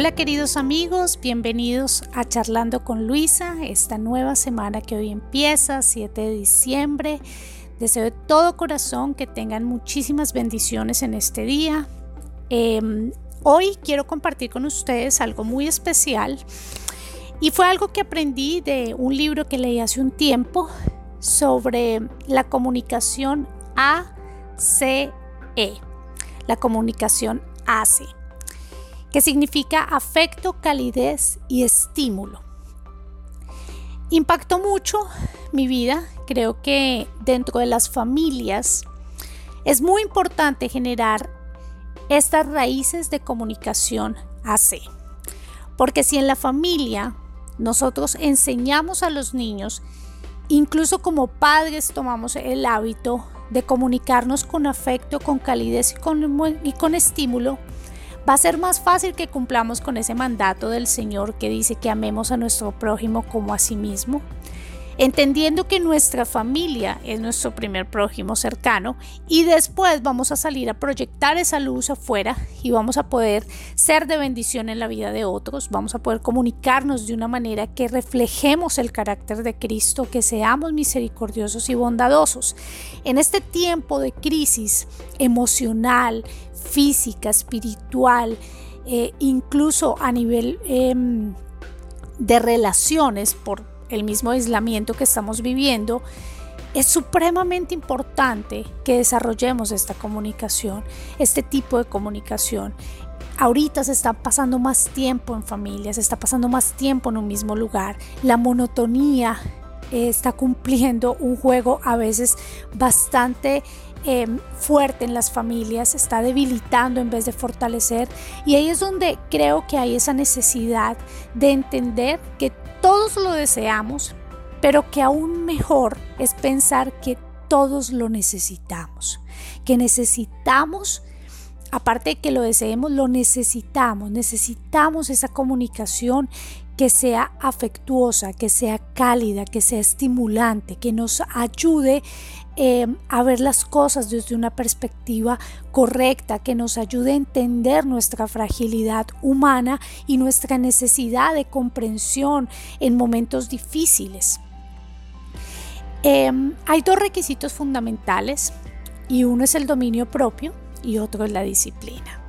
Hola queridos amigos, bienvenidos a Charlando con Luisa, esta nueva semana que hoy empieza, 7 de diciembre. Deseo de todo corazón que tengan muchísimas bendiciones en este día. Em, hoy quiero compartir con ustedes algo muy especial y fue algo que aprendí de un libro que leí hace un tiempo sobre la comunicación ACE, la comunicación ACE que significa afecto, calidez y estímulo. Impactó mucho mi vida. Creo que dentro de las familias es muy importante generar estas raíces de comunicación AC. Porque si en la familia nosotros enseñamos a los niños, incluso como padres tomamos el hábito de comunicarnos con afecto, con calidez y con, y con estímulo, va a ser más fácil que cumplamos con ese mandato del Señor que dice que amemos a nuestro prójimo como a sí mismo entendiendo que nuestra familia es nuestro primer prójimo cercano y después vamos a salir a proyectar esa luz afuera y vamos a poder ser de bendición en la vida de otros, vamos a poder comunicarnos de una manera que reflejemos el carácter de Cristo, que seamos misericordiosos y bondadosos. En este tiempo de crisis emocional, física, espiritual, eh, incluso a nivel em, de relaciones por el mismo aislamiento que estamos viviendo, es supremamente importante que desarrollemos esta comunicación, este tipo de comunicación. Ahorita se está pasando más tiempo en familia, se está pasando más tiempo en un mismo lugar. La monotonía eh, está cumpliendo un juego a veces bastante em, fuerte en las familias, está debilitando en vez de fortalecer. Y ahí es donde creo que hay esa necesidad de entender que todos lo deseamos, pero que aún mejor es pensar que todos lo necesitamos, que necesitamos, aparte de que lo deseemos, lo necesitamos, necesitamos esa comunicación que sea afectuosa, que sea cálida, que sea estimulante, que nos ayude eh, a ver las cosas desde una perspectiva correcta, que nos ayude a entender nuestra fragilidad humana y nuestra necesidad de comprensión en momentos difíciles. Em, hay dos requisitos fundamentales y uno es el dominio propio y otro es la disciplina.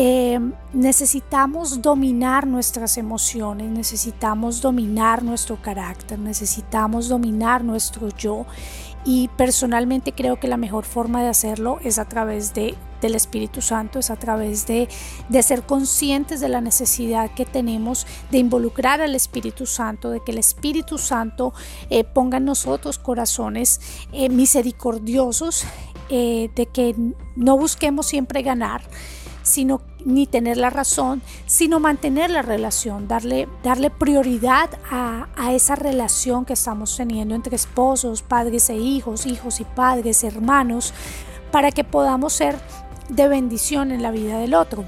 Em, necesitamos dominar nuestras emociones, necesitamos dominar nuestro carácter, necesitamos dominar nuestro yo y personalmente creo que la mejor forma de hacerlo es a través de, del Espíritu Santo, es a través de, de, ser conscientes de la necesidad que tenemos de involucrar al Espíritu Santo, de que el Espíritu Santo eh, ponga en nosotros corazones eh, misericordiosos, eh, de que no busquemos siempre ganar, sino ni tener la razón, sino mantener la relación, darle, darle prioridad a, a, esa relación que estamos teniendo entre esposos, padres e hijos, hijos y padres, hermanos, para que podamos ser de bendición en la vida del otro.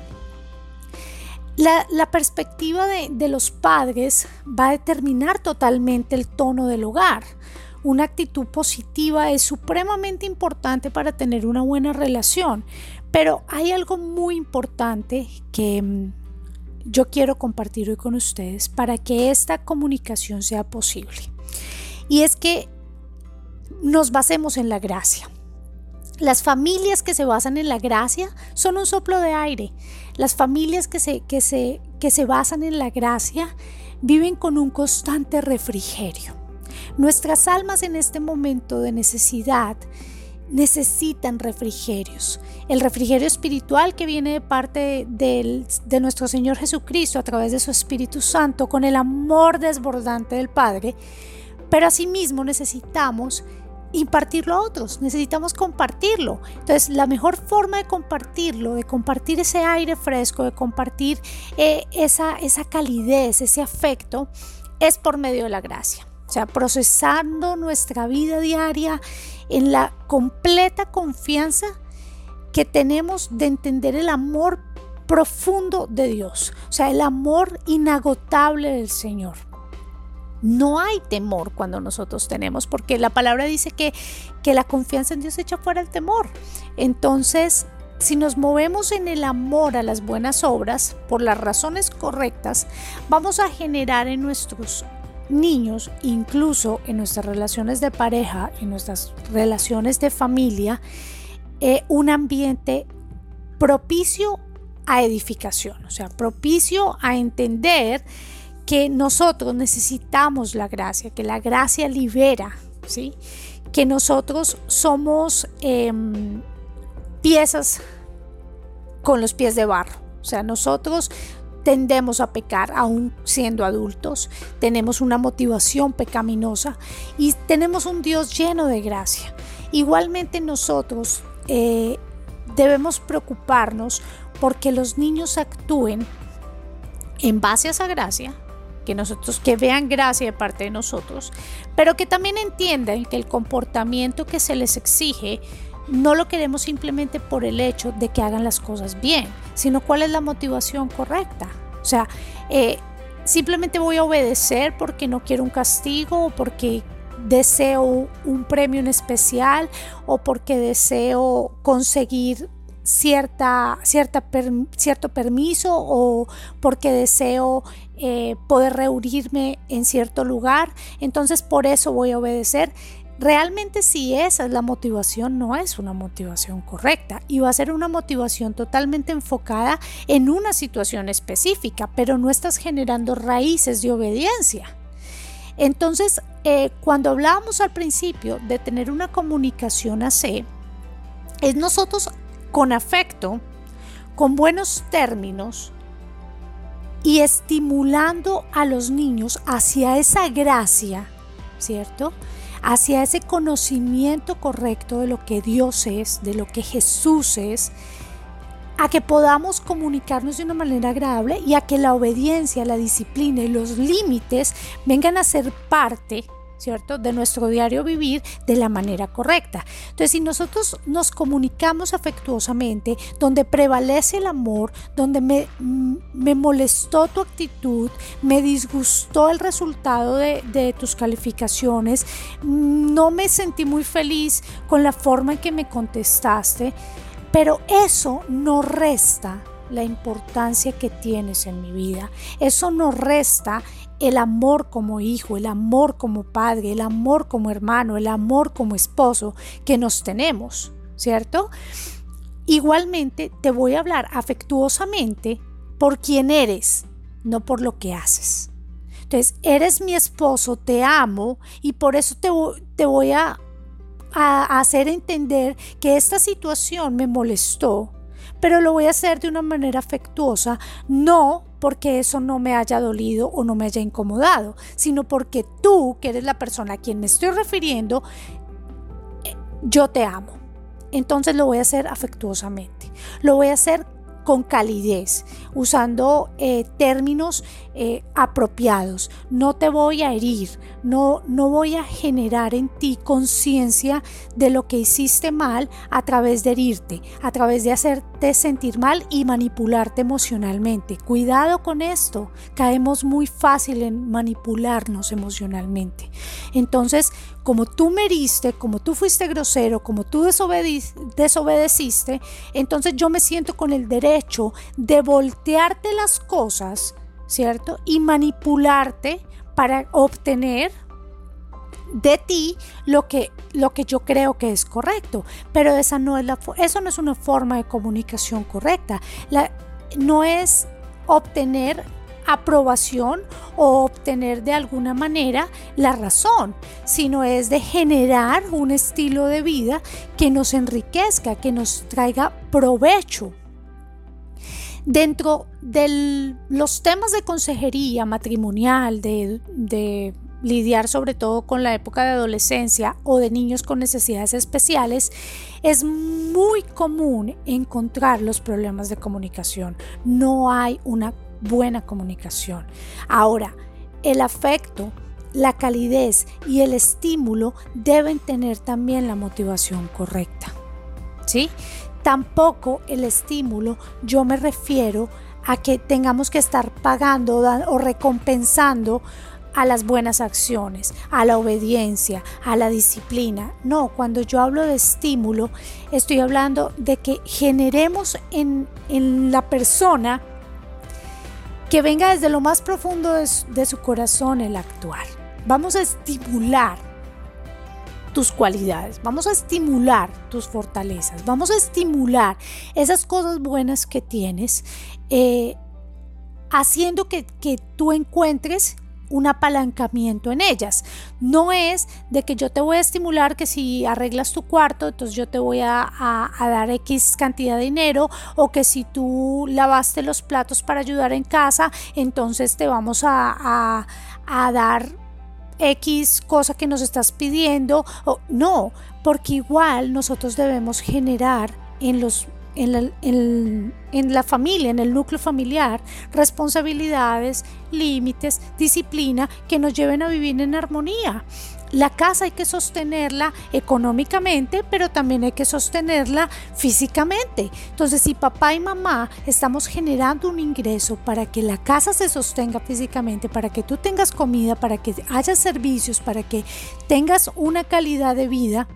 La, la perspectiva de, de los padres va a determinar totalmente el tono del hogar. Una actitud positiva es supremamente importante para tener una buena relación, pero hay algo muy importante que mm, yo quiero compartir hoy con ustedes para que esta comunicación sea posible. Y es que nos basemos en la gracia. Las familias que se basan en la gracia son un soplo de aire. Las familias que se, que se, que se basan en la gracia viven con un constante refrigerio. Nuestras almas en este momento de necesidad necesitan refrigerios. El refrigerio espiritual que viene de parte de, de, nuestro Señor Jesucristo a través de su Espíritu Santo con el amor desbordante del Padre. Pero asimismo necesitamos impartirlo a otros, necesitamos compartirlo. Entonces la mejor forma de compartirlo, de compartir ese aire fresco, de compartir eh, esa, esa calidez, ese afecto, es por medio de la gracia. O sea, procesando nuestra vida diaria en la completa confianza que tenemos de entender el amor profundo de Dios, o sea, el amor inagotable del Señor. No hay temor cuando nosotros tenemos, porque la palabra dice que, que la confianza en Dios echa fuera el temor. Entonces, si nos movemos en el amor a las buenas obras por las razones correctas, vamos a generar en nuestros niños, incluso en nuestras relaciones de pareja, en nuestras relaciones de familia, eh, un ambiente propicio a edificación, o sea, propicio a entender que nosotros necesitamos la gracia, que la gracia libera, ¿sí? que nosotros somos em, piezas con los pies de barro, o sea, nosotros tendemos a pecar aún siendo adultos, tenemos una motivación pecaminosa y tenemos un Dios lleno de gracia. Igualmente nosotros eh, debemos preocuparnos porque los niños actúen en base a esa gracia, que nosotros que vean gracia de parte de nosotros, pero que también entiendan que el comportamiento que se les exige no lo queremos simplemente por el hecho de que hagan las cosas bien, sino cuál es la motivación correcta. O sea, eh, simplemente voy a obedecer porque no quiero un castigo o porque deseo un premio en especial o porque deseo conseguir cierta, cierta cierto permiso o porque deseo eh, poder reunirme en cierto lugar. Entonces por eso voy a obedecer. Realmente si esa es la motivación, no es una motivación correcta y va a ser una motivación totalmente enfocada en una situación específica, pero no estás generando raíces de obediencia. Entonces, eh, cuando hablábamos al principio de tener una comunicación así, es nosotros con afecto, con buenos términos y estimulando a los niños hacia esa gracia, ¿cierto? Hacia ese conocimiento correcto de lo que Dios es, de lo que Jesús es, a que podamos comunicarnos de una manera agradable y a que la obediencia, la disciplina y los límites vengan a ser parte ¿cierto? De nuestro diario vivir de la manera correcta. Entonces, si nosotros nos comunicamos afectuosamente, donde prevalece el amor, donde me, mm, me molestó tu actitud, me disgustó el resultado de, de tus calificaciones, mm, no me sentí muy feliz con la forma en que me contestaste, pero eso no resta la importancia que tienes en mi vida. Eso no resta el amor como hijo, el amor como padre, el amor como hermano, el amor como esposo que nos tenemos, ¿cierto? Igualmente te voy a hablar afectuosamente por quien eres, no por lo que haces. Entonces, eres mi esposo, te amo y por eso te, voy a, a hacer entender que esta situación me molestó, pero lo voy a hacer de una manera afectuosa, no porque eso no me haya dolido o no me haya incomodado, sino porque tú, que eres la persona a quien me estoy refiriendo, eh, yo te amo. Entonces lo voy a hacer afectuosamente. Lo voy a hacer con calidez, usando eh, términos eh, apropiados. No te voy a herir, no, no voy a generar en ti conciencia de lo que hiciste mal a través de herirte, a través de hacerte sentir mal y manipularte emocionalmente. Cuidado con esto, caemos muy fácil en manipularnos emocionalmente. Entonces, como tú me heriste, como tú fuiste grosero, como tú desobedeciste, entonces yo me siento con el derecho de voltearte las cosas, ¿cierto? Y manipularte para obtener de ti lo que, lo que yo creo que es correcto. Pero esa no es la, eso no es una forma de comunicación correcta. No es obtener aprobación o obtener de alguna manera la razón, sino es de generar un estilo de vida que nos enriquezca, que nos traiga provecho. Dentro de los temas de consejería matrimonial, de, lidiar sobre todo con la época de adolescencia o de niños con necesidades especiales, es muy común encontrar los problemas de comunicación. No hay una buena comunicación. Ahora, el afecto, la calidez y el estímulo deben tener también la motivación correcta. ¿Sí? Tampoco el estímulo, yo me refiero a que tengamos que estar pagando o recompensando a las buenas acciones, a la obediencia, a la disciplina. No, cuando yo hablo de estímulo, estoy hablando de que generemos en, la persona que venga desde lo más profundo de su corazón el actuar. Vamos a estimular tus cualidades, vamos a estimular tus fortalezas, vamos a estimular esas cosas buenas que tienes, eh, haciendo que, que tú encuentres un apalancamiento en ellas. No es de que yo te voy a estimular que si arreglas tu cuarto, entonces yo te voy a, dar X cantidad de dinero o que si tú lavaste los platos para ayudar en casa, entonces te vamos a, dar X cosa que nos estás pidiendo. O, no, porque igual nosotros debemos generar en los en la, familia, en el núcleo familiar, responsabilidades, límites, disciplina que nos lleven a vivir en armonía. La casa hay que sostenerla económicamente, pero también hay que sostenerla físicamente. Entonces, si papá y mamá estamos generando un ingreso para que la casa se sostenga físicamente, para que tú tengas comida, para que haya servicios, para que tengas una calidad de vida,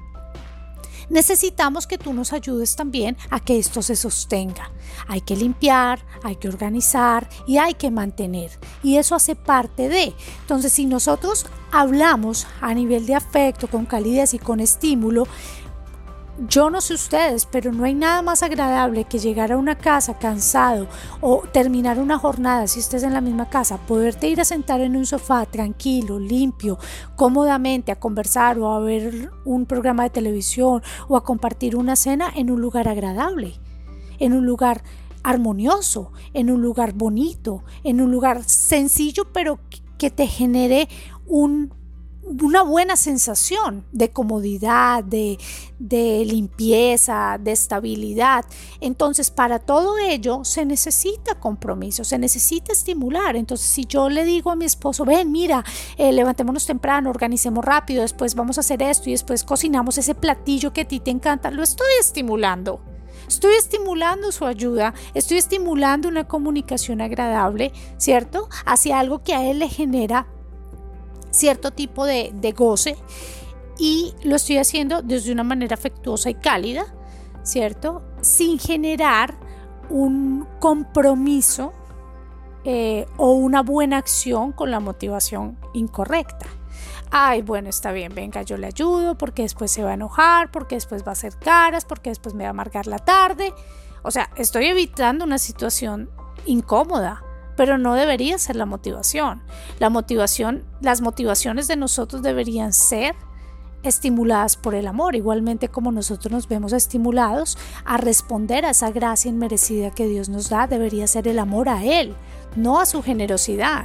necesitamos que tú nos ayudes también a que esto se sostenga. Hay que limpiar, hay que organizar y hay que mantener. Y eso hace parte de. Entonces, si nosotros hablamos a nivel de afecto, con calidez y con estímulo, yo no sé ustedes, pero no hay nada más agradable que llegar a una casa cansado o terminar una jornada, si estés en la misma casa, poderte ir a sentar en un sofá tranquilo, limpio, cómodamente, a conversar o a ver un programa de televisión o a compartir una cena en un lugar agradable, en un lugar armonioso, en un lugar bonito, en un lugar sencillo, pero que te genere un una buena sensación de comodidad, de, limpieza, de estabilidad. Entonces, para todo ello se necesita compromiso, se necesita estimular. Entonces, si yo le digo a mi esposo, ven, mira, eh, levantémonos temprano, organicemos rápido, después vamos a hacer esto y después cocinamos ese platillo que a ti te encanta, lo estoy estimulando. Estoy estimulando su ayuda, estoy estimulando una comunicación agradable, ¿cierto? Hacia algo que a él le genera cierto tipo de, goce y lo estoy haciendo desde una manera afectuosa y cálida, ¿cierto? Sin generar un compromiso eh, o una buena acción con la motivación incorrecta. Ay, bueno, está bien, venga, yo le ayudo porque después se va a enojar, porque después va a hacer caras, porque después me va a amargar la tarde. O sea, estoy evitando una situación incómoda pero no debería ser la motivación. La motivación, las motivaciones de nosotros deberían ser estimuladas por el amor, igualmente como nosotros nos vemos estimulados a responder a esa gracia inmerecida que Dios nos da, debería ser el amor a Él, no a su generosidad,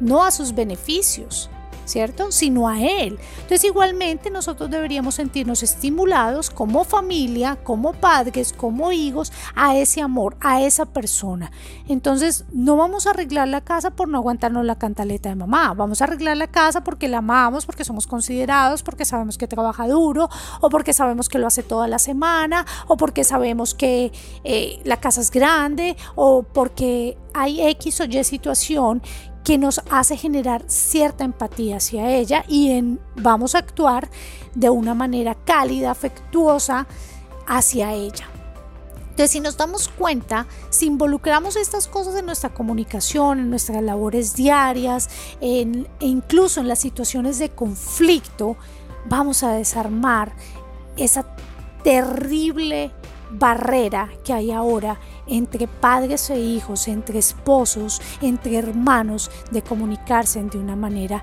no a sus beneficios. ¿Cierto? Sino a Él. Entonces igualmente nosotros deberíamos sentirnos estimulados como familia, como padres, como hijos, a ese amor, a esa persona. Entonces no vamos a arreglar la casa por no aguantarnos la cantaleta de mamá, vamos a arreglar la casa porque la amamos, porque somos considerados, porque sabemos que trabaja duro, o porque sabemos que lo hace toda la semana, o porque sabemos que eh, la casa es grande, o porque hay X o Y situación que nos hace generar cierta empatía hacia ella y en, vamos a actuar de una manera cálida, afectuosa hacia ella. Entonces, si nos damos cuenta, si involucramos estas cosas en nuestra comunicación, en nuestras labores diarias, en, e incluso en las situaciones de conflicto, vamos a desarmar esa terrible barrera que hay ahora entre padres e hijos, entre esposos, entre hermanos, de comunicarse de una manera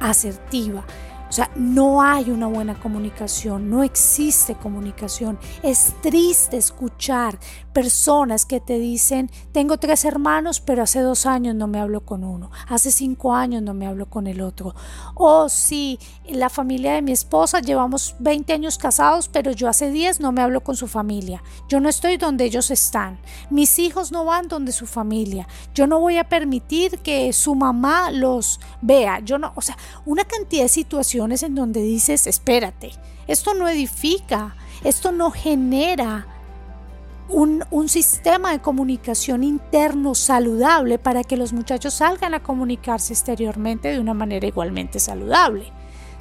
asertiva, sea, no hay una buena comunicación, no existe comunicación. Es triste escuchar personas que te dicen, tengo tres hermanos, pero hace dos años no me hablo con uno, hace cinco años no me hablo con el otro. O si la familia de mi esposa llevamos 20 años casados, pero yo hace 10 no me hablo con su familia. Yo no estoy donde ellos están. Mis hijos no van donde su familia. Yo no voy a permitir que su mamá los vea. Yo no, o sea, una cantidad de situaciones en donde dices, espérate, esto no edifica, esto no genera un, un, sistema de comunicación interno saludable para que los muchachos salgan a comunicarse exteriormente de una manera igualmente saludable.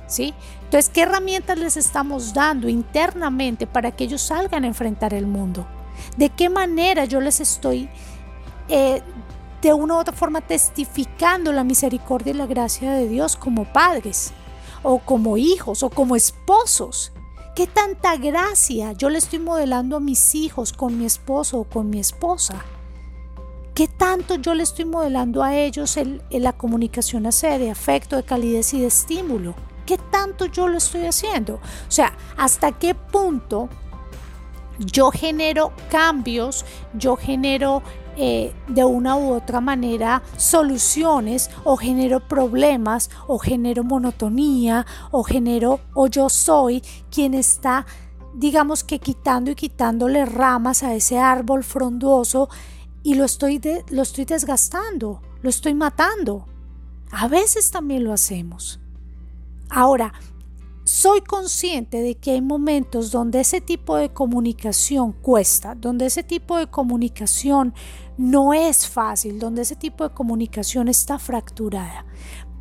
¿Sí? Entonces, ¿qué herramientas les estamos dando internamente para que ellos salgan a enfrentar el mundo? ¿De qué manera yo les estoy eh, de una u otra forma testificando la misericordia y la gracia de Dios como padres o como hijos o como esposos? ¿Qué tanta gracia yo le estoy modelando a mis hijos con mi esposo o con mi esposa? ¿Qué tanto yo le estoy modelando a ellos en, la comunicación hacia de afecto, de calidez y de estímulo? ¿Qué tanto yo lo estoy haciendo? O sea, ¿hasta qué punto yo genero cambios, yo genero eh, de una u otra manera soluciones o genero problemas o genero monotonía o genero o yo soy quien está digamos que quitando y quitándole ramas a ese árbol frondoso y lo estoy, lo estoy desgastando, lo estoy matando. A veces también lo hacemos. Ahora, soy consciente de que hay momentos donde ese tipo de comunicación cuesta, donde ese tipo de comunicación no es fácil, donde ese tipo de comunicación está fracturada.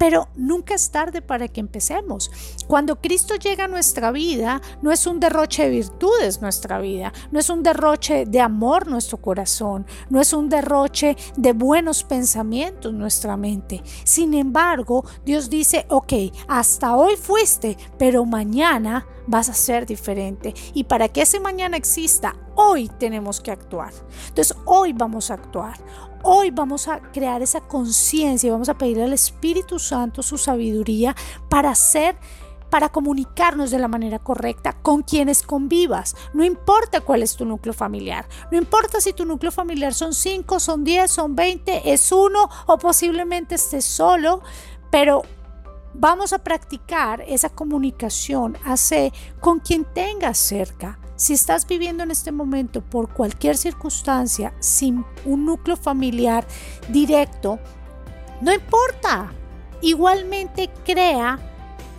Pero nunca es tarde para que empecemos. Cuando Cristo llega a nuestra vida, no es un derroche de virtudes nuestra vida, no es un derroche de amor nuestro corazón, no es un derroche de buenos pensamientos nuestra mente. Sin embargo, Dios dice, ok, hasta hoy fuiste, pero mañana vas a ser diferente. Y para que ese mañana exista, hoy tenemos que actuar. Entonces, hoy vamos a actuar. Hoy vamos a crear esa conciencia y vamos a pedir al Espíritu Santo su sabiduría para hacer para comunicarnos de la manera correcta con quienes convivas. No importa cuál es tu núcleo familiar. No importa si tu núcleo familiar son 5, son 10, son 20, es uno o posiblemente estés solo, pero vamos a practicar esa comunicación hace con quien tengas cerca. Si estás viviendo en este momento por cualquier circunstancia sin un núcleo familiar directo, no importa. Igualmente crea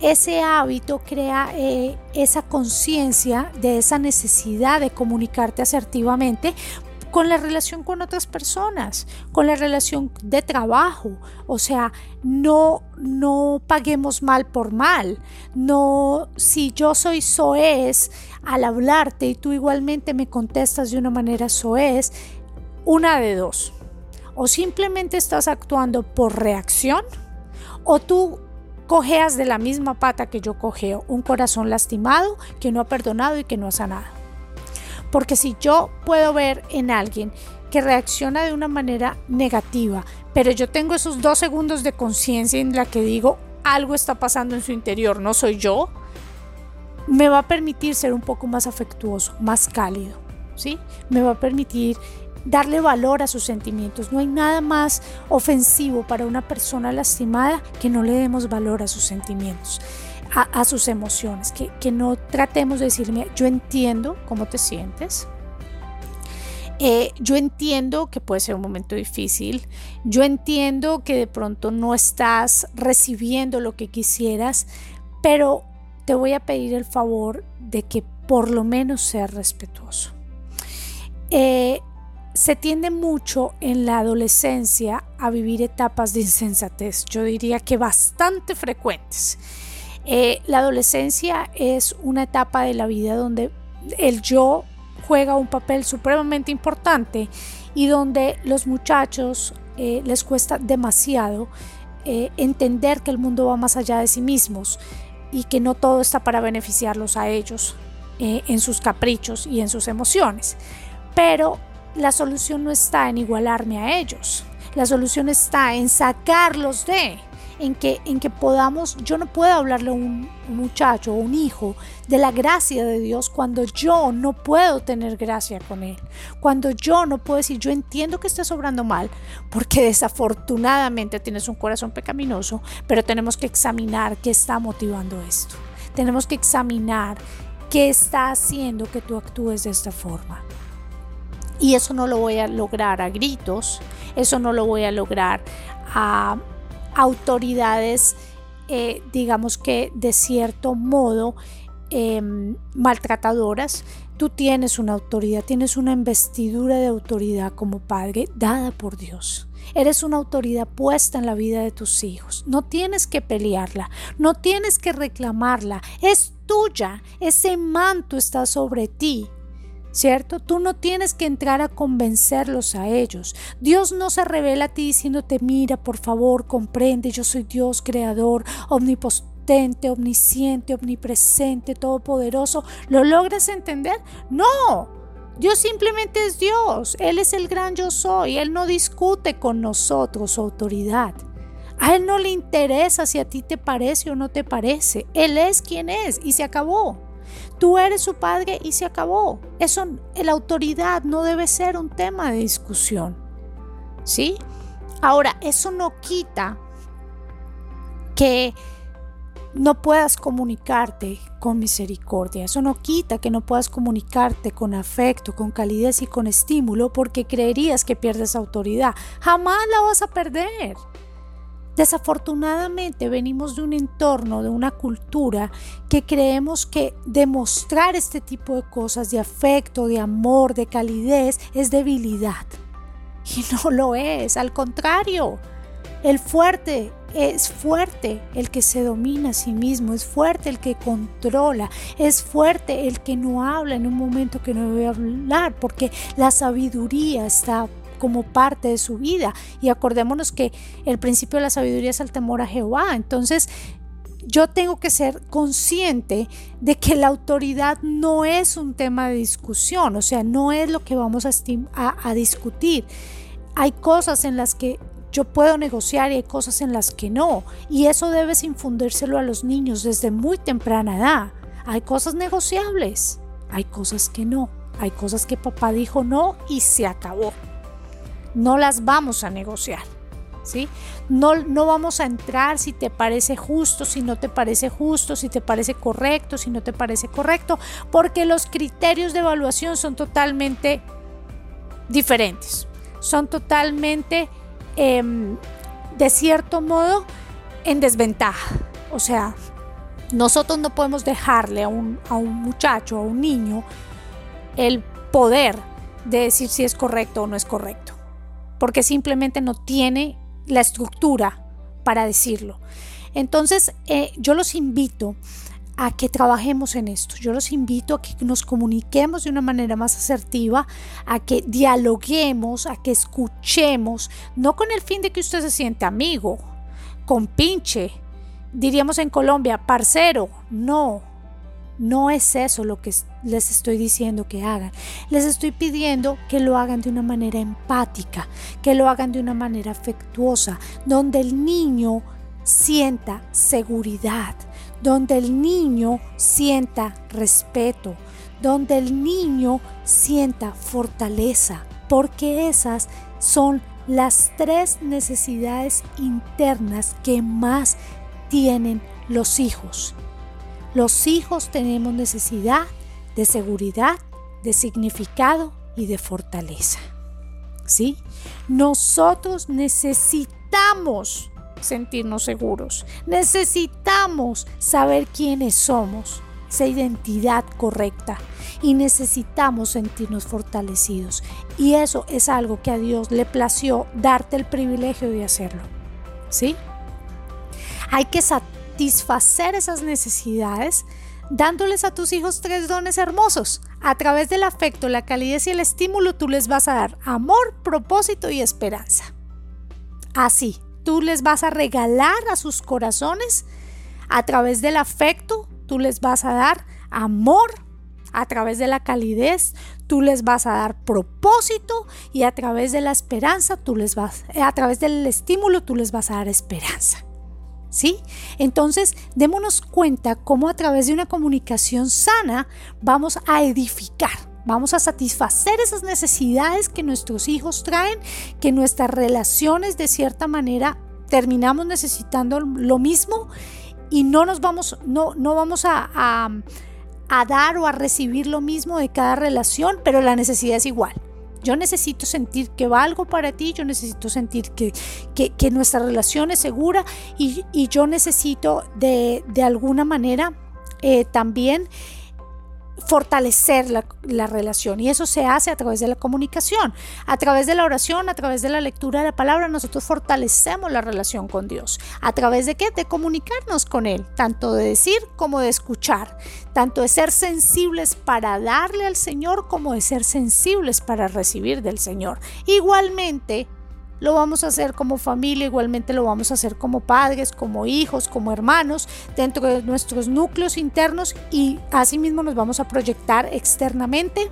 ese hábito, crea eh, esa conciencia de esa necesidad de comunicarte asertivamente con la relación con otras personas, con la relación de trabajo. O sea, no, no paguemos mal por mal. No, si yo soy soez al hablarte y tú igualmente me contestas de una manera soez, una de dos. O simplemente estás actuando por reacción o tú cojeas de la misma pata que yo cojeo, un corazón lastimado que no ha perdonado y que no ha sanado. Porque si yo puedo ver en alguien que reacciona de una manera negativa, pero yo tengo esos dos segundos de conciencia en la que digo algo está pasando en su interior, no soy yo, me va a permitir ser un poco más afectuoso, más cálido, ¿sí? Me va a permitir darle valor a sus sentimientos. No hay nada más ofensivo para una persona lastimada que no le demos valor a sus sentimientos a, sus emociones, que, que, no tratemos de decirme, yo entiendo cómo te sientes, eh, yo entiendo que puede ser un momento difícil, yo entiendo que de pronto no estás recibiendo lo que quisieras, pero te voy a pedir el favor de que por lo menos seas respetuoso. Eh, se tiende mucho en la adolescencia a vivir etapas de insensatez, yo diría que bastante frecuentes. Eh, la adolescencia es una etapa de la vida donde el yo juega un papel supremamente importante y donde los muchachos eh, les cuesta demasiado entender que el mundo va más allá de sí mismos y que no todo está para beneficiarlos a ellos en sus caprichos y en sus emociones. Pero la solución no está en igualarme a ellos, la solución está en sacarlos de en que, en que podamos, yo no puedo hablarle a un, muchacho o un hijo de la gracia de Dios cuando yo no puedo tener gracia con él, cuando yo no puedo decir, yo entiendo que estás obrando mal, porque desafortunadamente tienes un corazón pecaminoso, pero tenemos que examinar qué está motivando esto. Tenemos que examinar qué está haciendo que tú actúes de esta forma. Y eso no lo voy a lograr a gritos, eso no lo voy a lograr a autoridades, eh, digamos que de cierto modo, em, maltratadoras, tú tienes una autoridad, tienes una investidura de autoridad como padre dada por Dios. Eres una autoridad puesta en la vida de tus hijos. No tienes que pelearla, no tienes que reclamarla. Es tuya. Ese manto está sobre ti. ¿Cierto? Tú no tienes que entrar a convencerlos a ellos. Dios no se revela a ti diciéndote, mira, por favor, comprende, yo soy Dios creador, omnipotente, omnisciente, omnipresente, todopoderoso. ¿Lo logras entender? No. Dios simplemente es Dios. Él es el gran yo soy. Él no discute con nosotros su autoridad. A Él no le interesa si a ti te parece o no te parece. Él es quien es y se acabó. Tú eres su padre y se acabó. Eso, la autoridad no debe ser un tema de discusión. ¿Sí? Ahora, eso no quita que no puedas comunicarte con misericordia. Eso no quita que no puedas comunicarte con afecto, con calidez y con estímulo porque creerías que pierdes autoridad. Jamás la vas a perder. Desafortunadamente venimos de un entorno, de una cultura que creemos que demostrar este tipo de cosas de afecto, de amor, de calidez es debilidad. Y no lo es, al contrario. El fuerte es fuerte el que se domina a sí mismo, es fuerte el que controla, es fuerte el que no habla en un momento que no debe hablar, porque la sabiduría está como parte de su vida. Y acordémonos que el principio de la sabiduría es el temor a Jehová. Entonces, yo tengo que ser consciente de que la autoridad no es un tema de discusión, o sea, no es lo que vamos a, discutir. Hay cosas en las que yo puedo negociar y hay cosas en las que no. Y eso debes infundírselo a los niños desde muy temprana edad. Hay cosas negociables, hay cosas que no. Hay cosas que papá dijo no y se acabó no las vamos a negociar. ¿Sí? No, no vamos a entrar si te parece justo, si no te parece justo, si te parece correcto, si no te parece correcto, porque los criterios de evaluación son totalmente diferentes, son totalmente, em, de cierto modo, en desventaja. O sea, nosotros no podemos dejarle a un, a un muchacho, a un niño, el poder de decir si es correcto o no es correcto porque simplemente no tiene la estructura para decirlo. Entonces, eh, yo los invito a que trabajemos en esto. Yo los invito a que nos comuniquemos de una manera más asertiva, a que dialoguemos, a que escuchemos, no con el fin de que usted se siente amigo, con pinche, diríamos en Colombia, parcero, no, no es eso lo que les estoy diciendo que hagan. Les estoy pidiendo que lo hagan de una manera empática, que lo hagan de una manera afectuosa, donde el niño sienta seguridad, donde el niño sienta respeto, donde el niño sienta fortaleza, porque esas son las tres necesidades internas que más tienen los hijos los hijos tenemos necesidad de seguridad, de significado y de fortaleza. ¿Sí? Nosotros necesitamos sentirnos seguros. Necesitamos saber quiénes somos, esa identidad correcta. Y necesitamos sentirnos fortalecidos. Y eso es algo que a Dios le plació darte el privilegio de hacerlo. ¿Sí? Hay que satisfacer esas necesidades dándoles a tus hijos tres dones hermosos. A través del afecto, la calidez y el estímulo, tú les vas a dar amor, propósito y esperanza. Así, tú les vas a regalar a sus corazones. A través del afecto, tú les vas a dar amor. A través de la calidez, tú les vas a dar propósito y a través de la esperanza, tú les vas a través del estímulo, tú les vas a dar esperanza. Entonces, démonos cuenta cómo a través de una comunicación sana vamos a edificar, vamos a satisfacer esas necesidades que nuestros hijos traen, que nuestras relaciones de cierta manera terminamos necesitando lo mismo y no nos vamos, no, no vamos a dar o a recibir lo mismo de cada relación, pero la necesidad es igual. Yo necesito sentir que valgo para ti, yo necesito sentir que, que, nuestra relación es segura y, yo necesito de, alguna manera eh, también fortalecer la, relación y eso se hace a través de la comunicación, a través de la oración, a través de la lectura de la palabra, nosotros fortalecemos la relación con Dios. ¿A través de qué? De comunicarnos con Él, tanto de decir como de escuchar, tanto de ser sensibles para darle al Señor como de ser sensibles para recibir del Señor. Igualmente, lo vamos a hacer como familia, igualmente lo vamos a hacer como padres, como hijos, como hermanos, dentro de nuestros núcleos internos y asimismo nos vamos a proyectar externamente.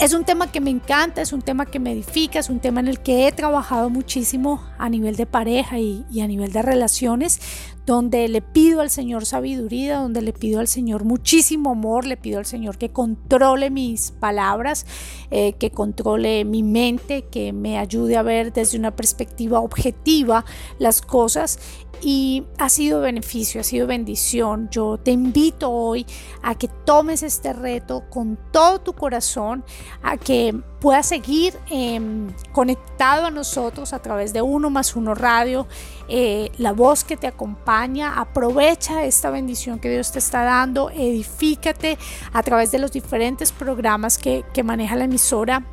Es un tema que me encanta, es un tema que me edifica, es un tema en el que he trabajado muchísimo a nivel de pareja y, y a nivel de relaciones, donde le pido al Señor sabiduría, donde le pido al Señor muchísimo amor, le pido al Señor que controle mis palabras, eh, que controle mi mente, que me ayude a ver desde una perspectiva objetiva las cosas y ha sido beneficio, ha sido bendición. Yo te invito hoy a que tomes este reto con todo tu corazón, a que puedas seguir em, conectado a nosotros a través de Uno más Uno Radio, eh, la voz que te acompaña. Aprovecha esta bendición que Dios te está dando, edifícate a través de los diferentes programas que, que maneja la emisora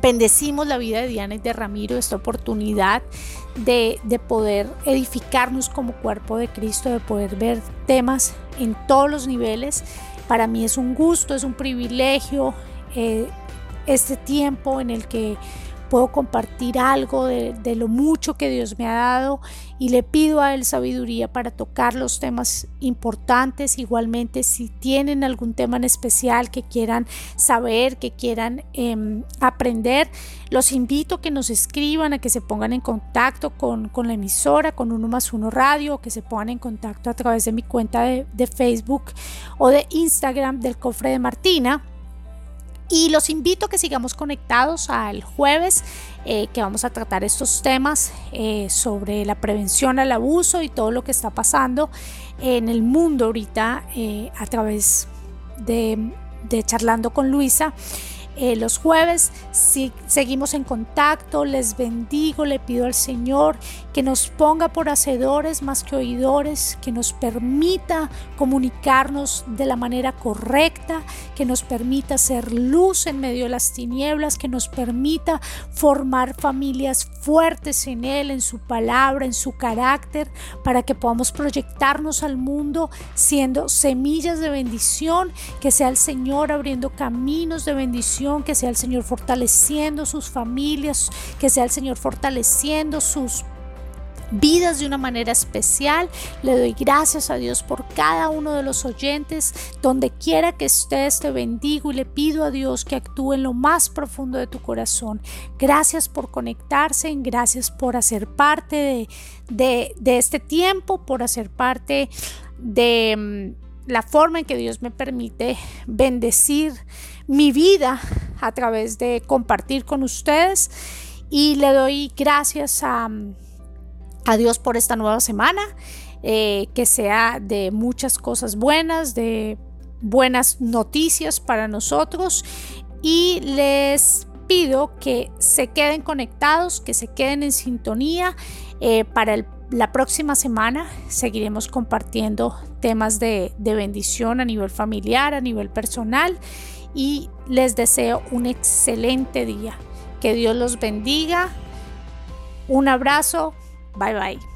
Bendecimos la vida de Diana y de Ramiro, esta oportunidad de, poder edificarnos como cuerpo de Cristo, de poder ver temas en todos los niveles. Para mí es un gusto, es un privilegio eh, este tiempo en el que puedo compartir algo de, lo mucho que Dios me ha dado y le pido a Él sabiduría para tocar los temas importantes. Igualmente, si tienen algún tema en especial que quieran saber, que quieran em, aprender, los invito a que nos escriban, a que se pongan en contacto con, la emisora, con Uno más Uno Radio, que se pongan en contacto a través de mi cuenta de, de Facebook o de Instagram del Cofre de Martina y los invito a que sigamos conectados al jueves eh, que vamos a tratar estos temas eh, sobre la prevención al abuso y todo lo que está pasando en el mundo ahorita eh, a través de, de charlando con Luisa. Eh, los jueves. Si seguimos en contacto, les bendigo, le pido al Señor que nos ponga por hacedores más que oidores, que nos permita comunicarnos de la manera correcta, que nos permita ser luz en medio de las tinieblas, que nos permita formar familias fuertes en Él, en su palabra, en su carácter, para que podamos proyectarnos al mundo siendo semillas de bendición, que sea el Señor abriendo caminos de bendición que sea el Señor fortaleciendo sus familias, que sea el Señor fortaleciendo sus vidas de una manera especial. Le doy gracias a Dios por cada uno de los oyentes. Donde quiera que estés, te bendigo y le pido a Dios que actúe en lo más profundo de tu corazón. Gracias por conectarse, gracias por hacer parte de, de este tiempo, por hacer parte de mm, la forma en que Dios me permite bendecir mi vida a través de compartir con ustedes. Y le doy gracias a, Dios por esta nueva semana, eh, que sea de muchas cosas buenas, de buenas noticias para nosotros. Y les pido que se queden conectados, que se queden en sintonía eh, para la próxima semana seguiremos compartiendo temas de, de, bendición a nivel familiar, a nivel personal y les deseo un excelente día. Que Dios los bendiga. Un abrazo. Bye bye.